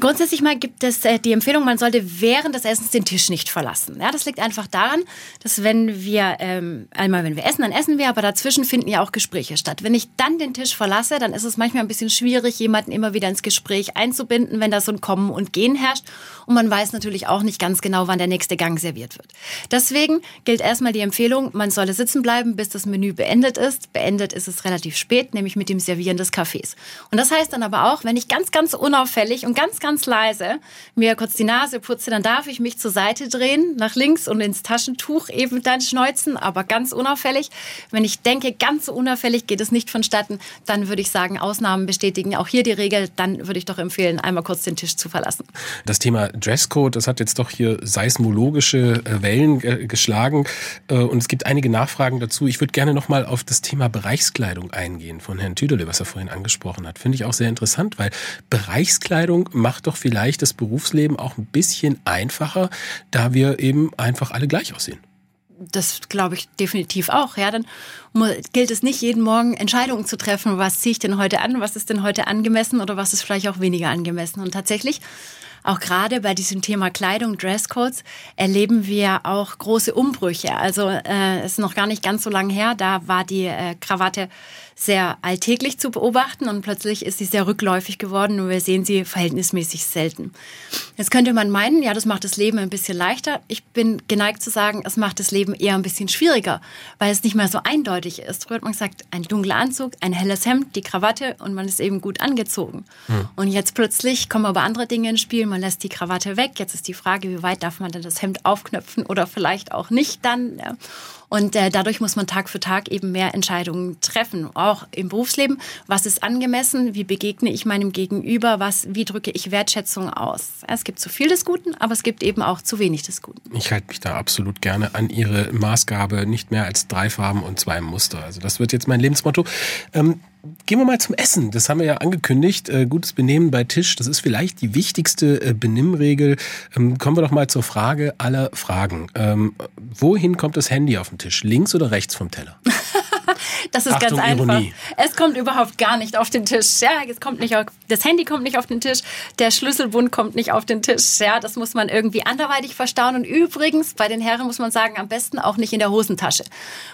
Grundsätzlich mal gibt es äh, die Empfehlung, man sollte während des Essens den Tisch nicht verlassen. Ja, das liegt einfach daran, dass wenn wir ähm, einmal wenn wir essen, dann essen wir, aber dazwischen finden ja auch Gespräche statt. Wenn ich dann den Tisch verlasse, dann ist es manchmal ein bisschen schwierig, jemanden immer wieder ins Gespräch einzubinden, wenn da so ein Kommen und Gehen herrscht. Und man weiß natürlich auch nicht ganz genau, wann der nächste Gang serviert wird. Deswegen gilt erstmal die Empfehlung, man solle sitzen bleiben, bis das Menü beendet ist. Beendet ist es relativ spät, nämlich mit dem Servieren des Kaffees. Und das heißt dann aber auch, wenn ich ganz, ganz unauffällig und ganz, ganz leise mir kurz die Nase putze, dann darf ich mich zur Seite drehen, nach links und ins Taschentuch eben dann schneuzen, aber ganz unauffällig. Wenn ich denke, ganz so unauffällig geht es nicht vonstatten, dann würde ich sagen, Ausnahmen bestätigen auch hier die Regel. Dann würde ich doch empfehlen, einmal kurz den Tisch zu verlassen. Das Thema Dresscode, das hat jetzt doch hier seismologische äh, Wellen geschlagen äh, und es gibt einige Nachfragen dazu. Ich würde gerne noch mal auf das Thema Bereichskleidung eingehen von Herrn Tüderle, was er vorhin angesprochen hat. Finde ich auch sehr interessant, weil Bereichskleidung macht doch vielleicht das Berufsleben auch ein bisschen einfacher, da wir eben einfach alle gleich aussehen das glaube ich definitiv auch. Ja, dann gilt es nicht jeden Morgen Entscheidungen zu treffen, was ziehe ich denn heute an, was ist denn heute angemessen oder was ist vielleicht auch weniger angemessen. Und tatsächlich auch gerade bei diesem Thema Kleidung, Dresscodes, erleben wir auch große Umbrüche. Also äh, ist noch gar nicht ganz so lange her, da war die äh, Krawatte sehr alltäglich zu beobachten und plötzlich ist sie sehr rückläufig geworden und wir sehen sie verhältnismäßig selten. Jetzt könnte man meinen, ja, das macht das Leben ein bisschen leichter. Ich bin geneigt zu sagen, es macht das Leben eher ein bisschen schwieriger, weil es nicht mehr so eindeutig ist. Früher hat man gesagt, ein dunkler Anzug, ein helles Hemd, die Krawatte und man ist eben gut angezogen. Hm. Und jetzt plötzlich kommen aber andere Dinge ins Spiel. Man lässt die Krawatte weg. Jetzt ist die Frage, wie weit darf man denn das Hemd aufknöpfen oder vielleicht auch nicht dann. Ja. Und äh, dadurch muss man Tag für Tag eben mehr Entscheidungen treffen, auch im Berufsleben. Was ist angemessen? Wie begegne ich meinem Gegenüber? Was, wie drücke ich Wertschätzung aus? Es gibt zu viel des Guten, aber es gibt eben auch zu wenig des Guten. Ich halte mich da absolut gerne an Ihre Maßgabe, nicht mehr als drei Farben und zwei Muster. Also das wird jetzt mein Lebensmotto. Ähm, Gehen wir mal zum Essen. Das haben wir ja angekündigt. Äh, gutes Benehmen bei Tisch, das ist vielleicht die wichtigste äh, Benimmregel. Ähm, kommen wir doch mal zur Frage aller Fragen. Ähm, wohin kommt das Handy auf den Tisch? Links oder rechts vom Teller? Das ist Achtung, ganz einfach. Ironie. Es kommt überhaupt gar nicht auf den Tisch. Ja, es kommt nicht auf, das Handy kommt nicht auf den Tisch, der Schlüsselbund kommt nicht auf den Tisch. Ja, das muss man irgendwie anderweitig verstauen. Und übrigens, bei den Herren muss man sagen, am besten auch nicht in der Hosentasche.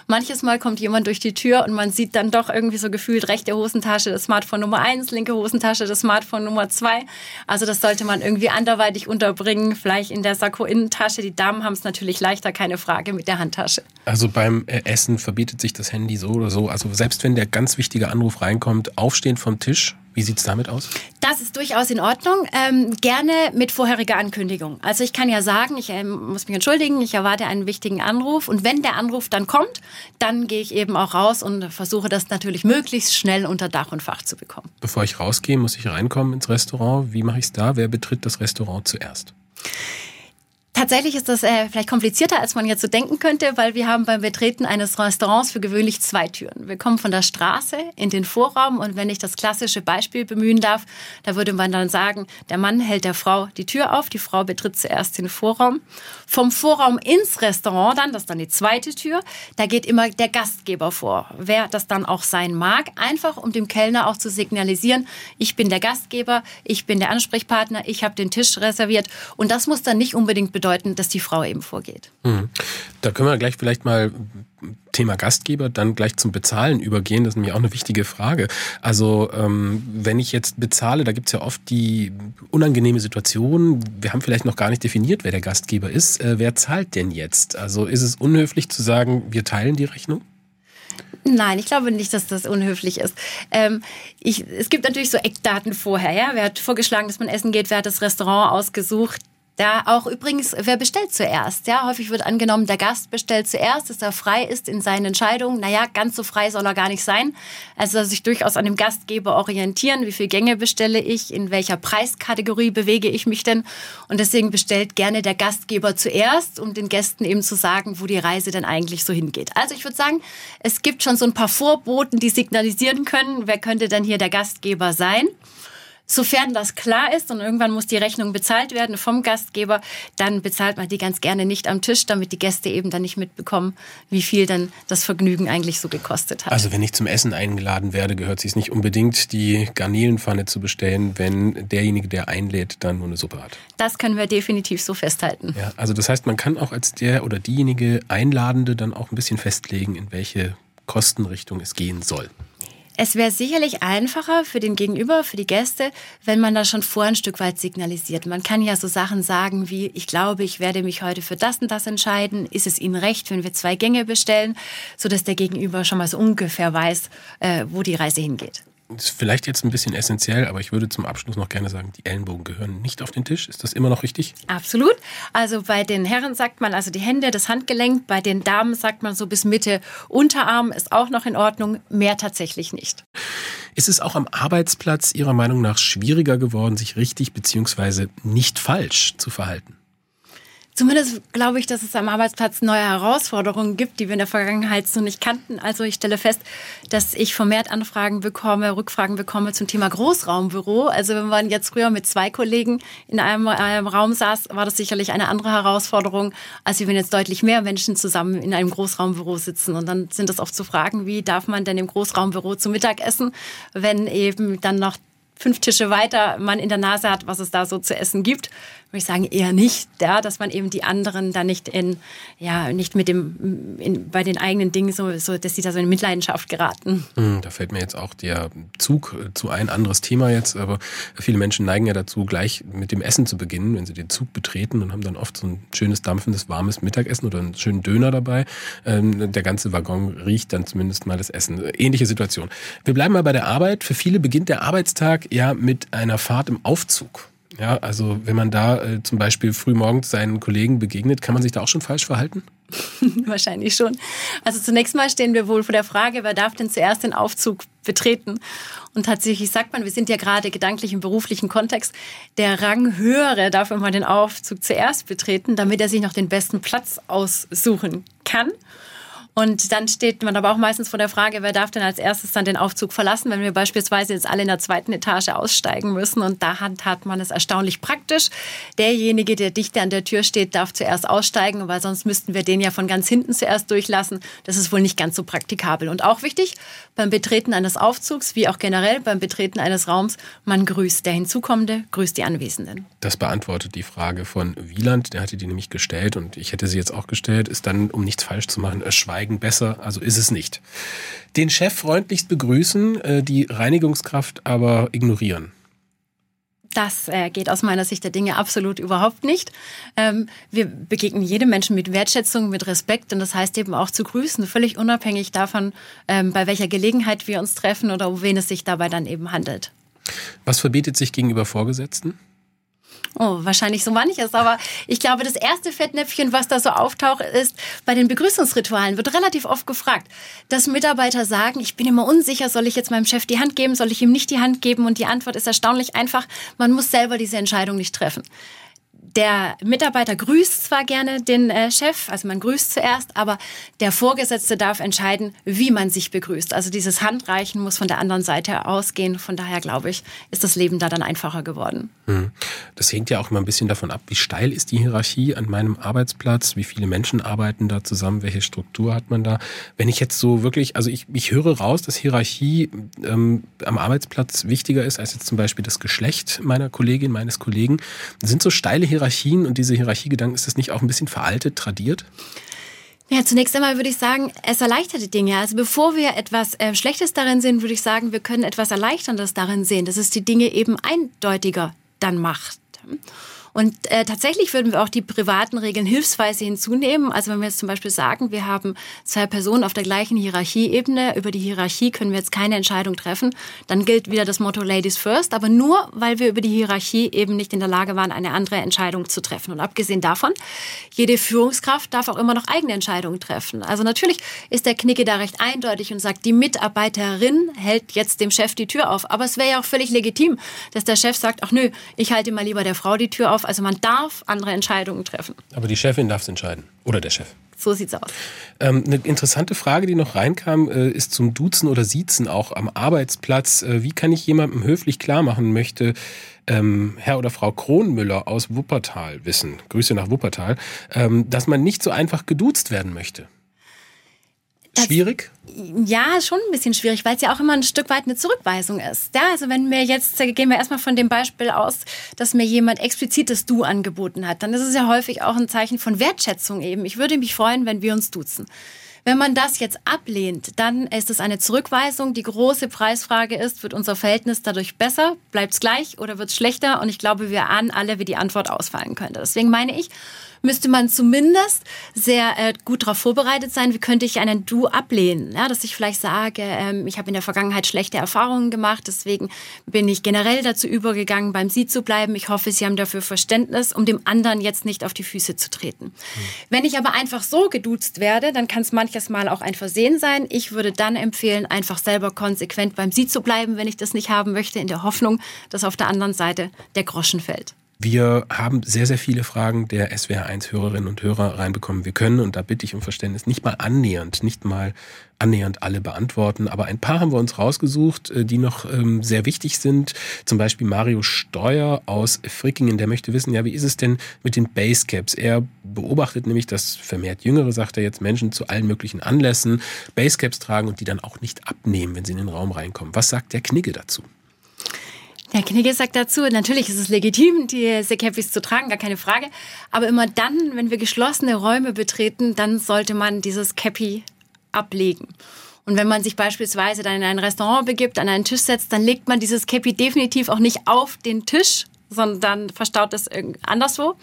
Manches Mal kommt jemand durch die Tür und man sieht dann doch irgendwie so gefühlt rechte Hosentasche, das Smartphone Nummer eins, linke Hosentasche, das Smartphone Nummer zwei. Also das sollte man irgendwie anderweitig unterbringen, vielleicht in der Sakko-Innentasche. Die Damen haben es natürlich leichter, keine Frage, mit der Handtasche. Also beim äh, Essen verbietet sich das Handy so oder so also selbst wenn der ganz wichtige Anruf reinkommt, aufstehen vom Tisch, wie sieht es damit aus? Das ist durchaus in Ordnung. Ähm, gerne mit vorheriger Ankündigung. Also ich kann ja sagen, ich äh, muss mich entschuldigen, ich erwarte einen wichtigen Anruf. Und wenn der Anruf dann kommt, dann gehe ich eben auch raus und versuche das natürlich möglichst schnell unter Dach und Fach zu bekommen. Bevor ich rausgehe, muss ich reinkommen ins Restaurant. Wie mache ich es da? Wer betritt das Restaurant zuerst? Tatsächlich ist das äh, vielleicht komplizierter, als man jetzt so denken könnte, weil wir haben beim Betreten eines Restaurants für gewöhnlich zwei Türen. Wir kommen von der Straße in den Vorraum und wenn ich das klassische Beispiel bemühen darf, da würde man dann sagen, der Mann hält der Frau die Tür auf, die Frau betritt zuerst den Vorraum. Vom Vorraum ins Restaurant dann, das ist dann die zweite Tür, da geht immer der Gastgeber vor. Wer das dann auch sein mag, einfach um dem Kellner auch zu signalisieren, ich bin der Gastgeber, ich bin der Ansprechpartner, ich habe den Tisch reserviert und das muss dann nicht unbedingt bedeuten, bedeuten, dass die Frau eben vorgeht. Mhm. Da können wir gleich vielleicht mal Thema Gastgeber dann gleich zum Bezahlen übergehen. Das ist nämlich auch eine wichtige Frage. Also ähm, wenn ich jetzt bezahle, da gibt es ja oft die unangenehme Situation, wir haben vielleicht noch gar nicht definiert, wer der Gastgeber ist. Äh, wer zahlt denn jetzt? Also ist es unhöflich zu sagen, wir teilen die Rechnung? Nein, ich glaube nicht, dass das unhöflich ist. Ähm, ich, es gibt natürlich so Eckdaten vorher. Ja? Wer hat vorgeschlagen, dass man essen geht? Wer hat das Restaurant ausgesucht? Ja, auch übrigens, wer bestellt zuerst? Ja, häufig wird angenommen, der Gast bestellt zuerst, dass er frei ist in seinen Entscheidungen. Naja, ganz so frei soll er gar nicht sein. Also sich durchaus an dem Gastgeber orientieren. Wie viele Gänge bestelle ich? In welcher Preiskategorie bewege ich mich denn? Und deswegen bestellt gerne der Gastgeber zuerst, um den Gästen eben zu sagen, wo die Reise denn eigentlich so hingeht. Also ich würde sagen, es gibt schon so ein paar Vorboten, die signalisieren können, wer könnte denn hier der Gastgeber sein. Sofern das klar ist und irgendwann muss die Rechnung bezahlt werden vom Gastgeber, dann bezahlt man die ganz gerne nicht am Tisch, damit die Gäste eben dann nicht mitbekommen, wie viel dann das Vergnügen eigentlich so gekostet hat. Also wenn ich zum Essen eingeladen werde, gehört es nicht unbedingt, die Garnelenpfanne zu bestellen, wenn derjenige, der einlädt, dann nur eine Suppe hat. Das können wir definitiv so festhalten. Ja, also das heißt, man kann auch als der oder diejenige Einladende dann auch ein bisschen festlegen, in welche Kostenrichtung es gehen soll. Es wäre sicherlich einfacher für den Gegenüber, für die Gäste, wenn man da schon vor ein Stück weit signalisiert. Man kann ja so Sachen sagen wie, ich glaube, ich werde mich heute für das und das entscheiden. Ist es Ihnen recht, wenn wir zwei Gänge bestellen, sodass der Gegenüber schon mal so ungefähr weiß, äh, wo die Reise hingeht? Ist vielleicht jetzt ein bisschen essentiell, aber ich würde zum Abschluss noch gerne sagen, die Ellenbogen gehören nicht auf den Tisch. Ist das immer noch richtig? Absolut. Also bei den Herren sagt man also die Hände, das Handgelenk. Bei den Damen sagt man so bis Mitte Unterarm ist auch noch in Ordnung. Mehr tatsächlich nicht. Ist es auch am Arbeitsplatz Ihrer Meinung nach schwieriger geworden, sich richtig bzw. nicht falsch zu verhalten? Zumindest glaube ich, dass es am Arbeitsplatz neue Herausforderungen gibt, die wir in der Vergangenheit so nicht kannten. Also ich stelle fest, dass ich vermehrt Anfragen bekomme, Rückfragen bekomme zum Thema Großraumbüro. Also wenn man jetzt früher mit zwei Kollegen in einem, einem Raum saß, war das sicherlich eine andere Herausforderung, als wenn jetzt deutlich mehr Menschen zusammen in einem Großraumbüro sitzen. Und dann sind das oft so Fragen, wie darf man denn im Großraumbüro zu Mittag essen, wenn eben dann noch fünf Tische weiter man in der Nase hat, was es da so zu essen gibt würde ich sagen, eher nicht, ja, dass man eben die anderen da nicht in, ja, nicht mit dem, in, bei den eigenen Dingen so, so, dass sie da so in Mitleidenschaft geraten. Hm, da fällt mir jetzt auch der Zug äh, zu ein anderes Thema jetzt, aber viele Menschen neigen ja dazu, gleich mit dem Essen zu beginnen, wenn sie den Zug betreten und haben dann oft so ein schönes, dampfendes, warmes Mittagessen oder einen schönen Döner dabei. Ähm, der ganze Waggon riecht dann zumindest mal das Essen. Ähnliche Situation. Wir bleiben mal bei der Arbeit. Für viele beginnt der Arbeitstag ja mit einer Fahrt im Aufzug. Ja, also wenn man da äh, zum Beispiel frühmorgens seinen Kollegen begegnet, kann man sich da auch schon falsch verhalten? Wahrscheinlich schon. Also zunächst mal stehen wir wohl vor der Frage, wer darf denn zuerst den Aufzug betreten? Und tatsächlich sagt man, wir sind ja gerade gedanklich im beruflichen Kontext, der Ranghöhere darf immer den Aufzug zuerst betreten, damit er sich noch den besten Platz aussuchen kann. Und dann steht man aber auch meistens vor der Frage, wer darf denn als erstes dann den Aufzug verlassen, wenn wir beispielsweise jetzt alle in der zweiten Etage aussteigen müssen. Und da hat man es erstaunlich praktisch. Derjenige, der dicht an der Tür steht, darf zuerst aussteigen, weil sonst müssten wir den ja von ganz hinten zuerst durchlassen. Das ist wohl nicht ganz so praktikabel. Und auch wichtig, beim Betreten eines Aufzugs, wie auch generell beim Betreten eines Raums, man grüßt. Der Hinzukommende grüßt die Anwesenden. Das beantwortet die Frage von Wieland. Der hatte die nämlich gestellt und ich hätte sie jetzt auch gestellt. Ist dann, um nichts falsch zu machen, Schweigen Schweigen besser, also ist es nicht. Den Chef freundlichst begrüßen, äh, die Reinigungskraft aber ignorieren. Das äh, geht aus meiner Sicht der Dinge absolut überhaupt nicht. Ähm, wir begegnen jedem Menschen mit Wertschätzung, mit Respekt und das heißt eben auch zu grüßen, völlig unabhängig davon, ähm, bei welcher Gelegenheit wir uns treffen oder um wen es sich dabei dann eben handelt. Was verbietet sich gegenüber Vorgesetzten? Oh, wahrscheinlich so manches. Aber ich glaube, das erste Fettnäpfchen, was da so auftaucht, ist bei den Begrüßungsritualen, wird relativ oft gefragt, dass Mitarbeiter sagen, ich bin immer unsicher, soll ich jetzt meinem Chef die Hand geben, soll ich ihm nicht die Hand geben? Und die Antwort ist erstaunlich einfach, man muss selber diese Entscheidung nicht treffen der Mitarbeiter grüßt zwar gerne den äh, Chef, also man grüßt zuerst, aber der Vorgesetzte darf entscheiden, wie man sich begrüßt. Also dieses Handreichen muss von der anderen Seite ausgehen. Von daher glaube ich, ist das Leben da dann einfacher geworden. Hm. Das hängt ja auch immer ein bisschen davon ab, wie steil ist die Hierarchie an meinem Arbeitsplatz, wie viele Menschen arbeiten da zusammen, welche Struktur hat man da. Wenn ich jetzt so wirklich, also ich, ich höre raus, dass Hierarchie ähm, am Arbeitsplatz wichtiger ist als jetzt zum Beispiel das Geschlecht meiner Kollegin, meines Kollegen. Sind so steile Hierarchien Hierarchien und diese Hierarchiegedanken, ist das nicht auch ein bisschen veraltet, tradiert? Ja, zunächst einmal würde ich sagen, es erleichtert die Dinge. Also bevor wir etwas äh, Schlechtes darin sehen, würde ich sagen, wir können etwas Erleichterndes darin sehen, dass es die Dinge eben eindeutiger dann macht. Und äh, tatsächlich würden wir auch die privaten Regeln hilfsweise hinzunehmen. Also wenn wir jetzt zum Beispiel sagen, wir haben zwei Personen auf der gleichen Hierarchieebene, über die Hierarchie können wir jetzt keine Entscheidung treffen, dann gilt wieder das Motto Ladies First, aber nur, weil wir über die Hierarchie eben nicht in der Lage waren, eine andere Entscheidung zu treffen. Und abgesehen davon, jede Führungskraft darf auch immer noch eigene Entscheidungen treffen. Also natürlich ist der Knicke da recht eindeutig und sagt, die Mitarbeiterin hält jetzt dem Chef die Tür auf. Aber es wäre ja auch völlig legitim, dass der Chef sagt, ach nö, ich halte mal lieber der Frau die Tür auf auf. Also man darf andere Entscheidungen treffen. Aber die Chefin darf es entscheiden. Oder der Chef. so sieht's aus. Ähm, eine interessante Frage, die noch reinkam, äh, ist zum Duzen oder Siezen auch am Arbeitsplatz. Äh, wie kann ich jemandem höflich klar machen möchte, ähm, Herr oder Frau Kronmüller aus Wuppertal wissen, Grüße nach Wuppertal, ähm, dass man nicht so einfach geduzt werden möchte? Schwierig? Ja, schon ein bisschen schwierig, weil es ja auch immer ein Stück weit eine Zurückweisung ist. Ja, also wenn mir jetzt, gehen wir erstmal von dem Beispiel aus, dass mir jemand explizites Du angeboten hat, dann ist es ja häufig auch ein Zeichen von Wertschätzung eben. Ich würde mich freuen, wenn wir uns duzen. Wenn man das jetzt ablehnt, dann ist es eine Zurückweisung. Die große Preisfrage ist, wird unser Verhältnis dadurch besser, bleibt es gleich oder wird es schlechter? Und ich glaube, wir ahnen alle, wie die Antwort ausfallen könnte. Deswegen meine ich, müsste man zumindest sehr äh, gut darauf vorbereitet sein, wie könnte ich einen Du ablehnen. Ja, dass ich vielleicht sage, ähm, ich habe in der Vergangenheit schlechte Erfahrungen gemacht, deswegen bin ich generell dazu übergegangen, beim Sie zu bleiben. Ich hoffe, Sie haben dafür Verständnis, um dem anderen jetzt nicht auf die Füße zu treten. Mhm. Wenn ich aber einfach so geduzt werde, dann kann es manches Mal auch ein Versehen sein. Ich würde dann empfehlen, einfach selber konsequent beim Sie zu bleiben, wenn ich das nicht haben möchte, in der Hoffnung, dass auf der anderen Seite der Groschen fällt. Wir haben sehr, sehr viele Fragen der SWR1-Hörerinnen und Hörer reinbekommen. Wir können, und da bitte ich um Verständnis, nicht mal annähernd, nicht mal annähernd alle beantworten, aber ein paar haben wir uns rausgesucht, äh, die noch ähm, sehr wichtig sind. Zum Beispiel Mario Steuer aus Frickingen, der möchte wissen, ja, wie ist es denn mit den Basecaps? Er beobachtet nämlich, dass vermehrt Jüngere, sagt er jetzt, Menschen zu allen möglichen Anlässen Basecaps tragen und die dann auch nicht abnehmen, wenn sie in den Raum reinkommen. Was sagt der Knigge dazu? Der Knigge sagt dazu, natürlich ist es legitim, diese Cappies zu tragen, gar keine Frage. Aber immer dann, wenn wir geschlossene Räume betreten, dann sollte man dieses Cappy ablegen. Und wenn man sich beispielsweise dann in ein Restaurant begibt, an einen Tisch setzt, dann legt man dieses Cappy definitiv auch nicht auf den Tisch, sondern verstaut es anderswo.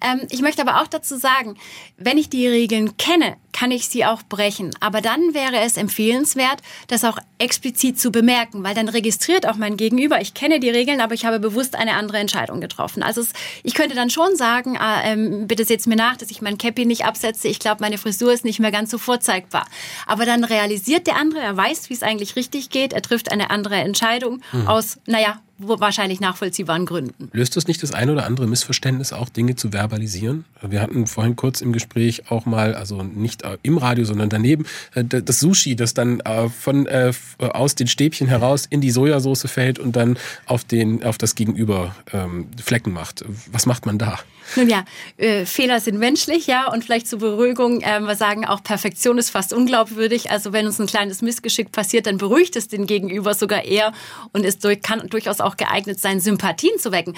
Ähm, ich möchte aber auch dazu sagen, wenn ich die Regeln kenne, kann ich sie auch brechen. Aber dann wäre es empfehlenswert, das auch explizit zu bemerken, weil dann registriert auch mein Gegenüber, ich kenne die Regeln, aber ich habe bewusst eine andere Entscheidung getroffen. Also es, ich könnte dann schon sagen, äh, bitte seht mir nach, dass ich mein Cappy nicht absetze. Ich glaube, meine Frisur ist nicht mehr ganz so vorzeigbar. Aber dann realisiert der andere, er weiß, wie es eigentlich richtig geht, er trifft eine andere Entscheidung mhm. aus, naja, wahrscheinlich nachvollziehbaren Gründen. Löst das nicht das ein oder andere Missverständnis auch, Dinge zu verbalisieren? Wir hatten vorhin kurz im Gespräch auch mal, also nicht im Radio, sondern daneben, äh, das Sushi, das dann äh, von äh, aus den Stäbchen heraus in die Sojasauce fällt und dann auf den auf das Gegenüber ähm, Flecken macht. Was macht man da? Nun ja, äh, Fehler sind menschlich, ja, und vielleicht zur Beruhigung, äh, wir sagen auch, Perfektion ist fast unglaubwürdig. Also wenn uns ein kleines Missgeschick passiert, dann beruhigt es den Gegenüber sogar eher und ist durch, kann durchaus auch geeignet sein, Sympathien zu wecken.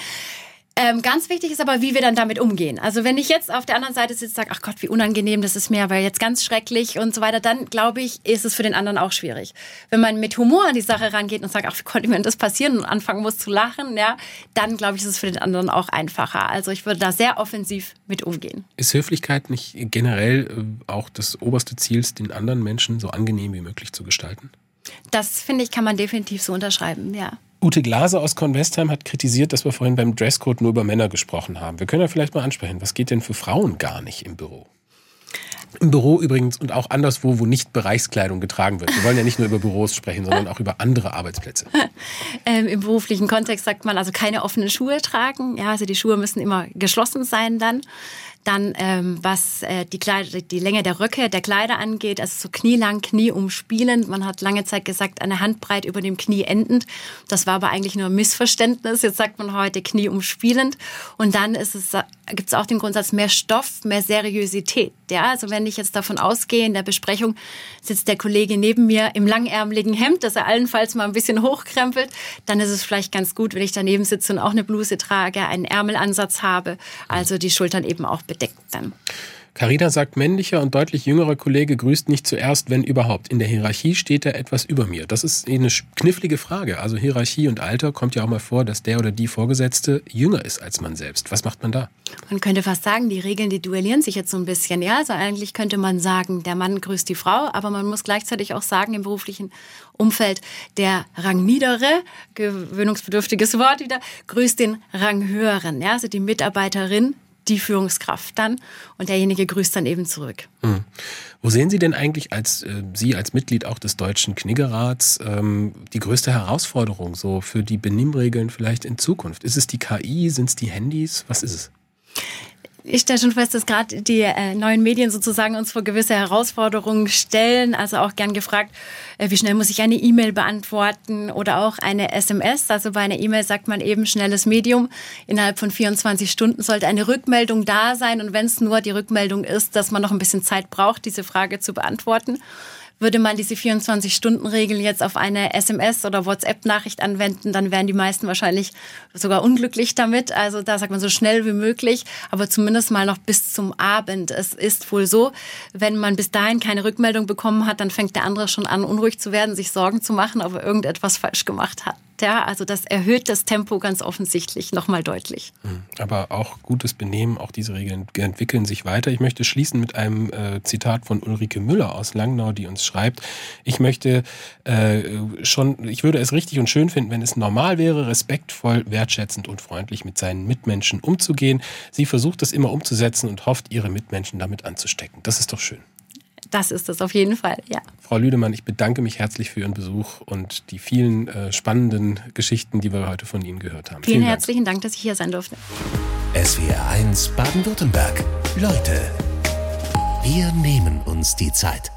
Ähm, ganz wichtig ist aber, wie wir dann damit umgehen. Also wenn ich jetzt auf der anderen Seite sitze und sage, ach Gott, wie unangenehm, das ist mir aber jetzt ganz schrecklich und so weiter, dann glaube ich, ist es für den anderen auch schwierig. Wenn man mit Humor an die Sache rangeht und sagt, ach, wie konnte mir das passieren und anfangen muss zu lachen, ja, dann glaube ich, ist es für den anderen auch einfacher. Also ich würde da sehr offensiv mit umgehen. Ist Höflichkeit nicht generell äh, auch das oberste Ziel, den anderen Menschen so angenehm wie möglich zu gestalten? Das finde ich, kann man definitiv so unterschreiben, ja. Ute Glaser aus Convestheim hat kritisiert, dass wir vorhin beim Dresscode nur über Männer gesprochen haben. Wir können ja vielleicht mal ansprechen, was geht denn für Frauen gar nicht im Büro? Im Büro übrigens und auch anderswo, wo nicht Bereichskleidung getragen wird. Wir wollen ja nicht nur über Büros sprechen, sondern auch über andere Arbeitsplätze. Ähm, Im beruflichen Kontext sagt man also keine offenen Schuhe tragen. Ja, also die Schuhe müssen immer geschlossen sein dann. Dann, ähm, was äh, die, Kleider, die Länge der Röcke, der Kleider angeht, also so knielang, knieumspielend. Man hat lange Zeit gesagt, eine Handbreit über dem Knie endend. Das war aber eigentlich nur ein Missverständnis. Jetzt sagt man heute knieumspielend. Und dann ist es, gibt es auch den Grundsatz mehr Stoff, mehr Seriosität. Ja, also wenn ich jetzt davon ausgehe, in der Besprechung sitzt der Kollege neben mir im langärmeligen Hemd, dass er allenfalls mal ein bisschen hochkrempelt, dann ist es vielleicht ganz gut, wenn ich daneben sitze und auch eine Bluse trage, einen Ärmelansatz habe, also die Schultern eben auch bedeckt dann. Carina sagt, männlicher und deutlich jüngerer Kollege grüßt nicht zuerst, wenn überhaupt. In der Hierarchie steht er etwas über mir. Das ist eine knifflige Frage. Also Hierarchie und Alter kommt ja auch mal vor, dass der oder die Vorgesetzte jünger ist als man selbst. Was macht man da? Man könnte fast sagen, die Regeln, die duellieren sich jetzt so ein bisschen. Ja, also eigentlich könnte man sagen, der Mann grüßt die Frau, aber man muss gleichzeitig auch sagen, im beruflichen Umfeld, der Rangniedere, gewöhnungsbedürftiges Wort wieder, grüßt den Ranghöheren. Ja, also die Mitarbeiterin die Führungskraft dann und derjenige grüßt dann eben zurück. Hm. Wo sehen Sie denn eigentlich als äh, Sie als Mitglied auch des Deutschen Kniggerats ähm, die größte Herausforderung so für die Benimmregeln vielleicht in Zukunft? Ist es die KI? Sind es die Handys? Was ist es? Ich stelle schon fest, dass gerade die äh, neuen Medien sozusagen uns vor gewisse Herausforderungen stellen. Also auch gern gefragt, äh, wie schnell muss ich eine E-Mail beantworten oder auch eine SMS. Also bei einer E-Mail sagt man eben schnelles Medium. Innerhalb von 24 Stunden sollte eine Rückmeldung da sein. Und wenn es nur die Rückmeldung ist, dass man noch ein bisschen Zeit braucht, diese Frage zu beantworten. Würde man diese 24-Stunden-Regel jetzt auf eine SMS- oder WhatsApp-Nachricht anwenden, dann wären die meisten wahrscheinlich sogar unglücklich damit. Also da sagt man so schnell wie möglich, aber zumindest mal noch bis zum Abend. Es ist wohl so, wenn man bis dahin keine Rückmeldung bekommen hat, dann fängt der andere schon an, unruhig zu werden, sich Sorgen zu machen, ob er irgendetwas falsch gemacht hat. Ja, also das erhöht das Tempo ganz offensichtlich nochmal deutlich. Hm, aber auch gutes Benehmen, auch diese Regeln entwickeln sich weiter. Ich möchte schließen mit einem äh, Zitat von Ulrike Müller aus Langnau, die uns schreibt, ich möchte äh, schon, ich würde es richtig und schön finden, wenn es normal wäre, respektvoll, wertschätzend und freundlich mit seinen Mitmenschen umzugehen. Sie versucht es immer umzusetzen und hofft, ihre Mitmenschen damit anzustecken. Das ist doch schön. Das ist es auf jeden Fall, ja. Frau Lüdemann, ich bedanke mich herzlich für Ihren Besuch und die vielen äh, spannenden Geschichten, die wir heute von Ihnen gehört haben. Vielen, vielen herzlichen Dank. Dank, dass ich hier sein durfte. SWR 1 Baden-Württemberg. Leute, wir nehmen uns die Zeit.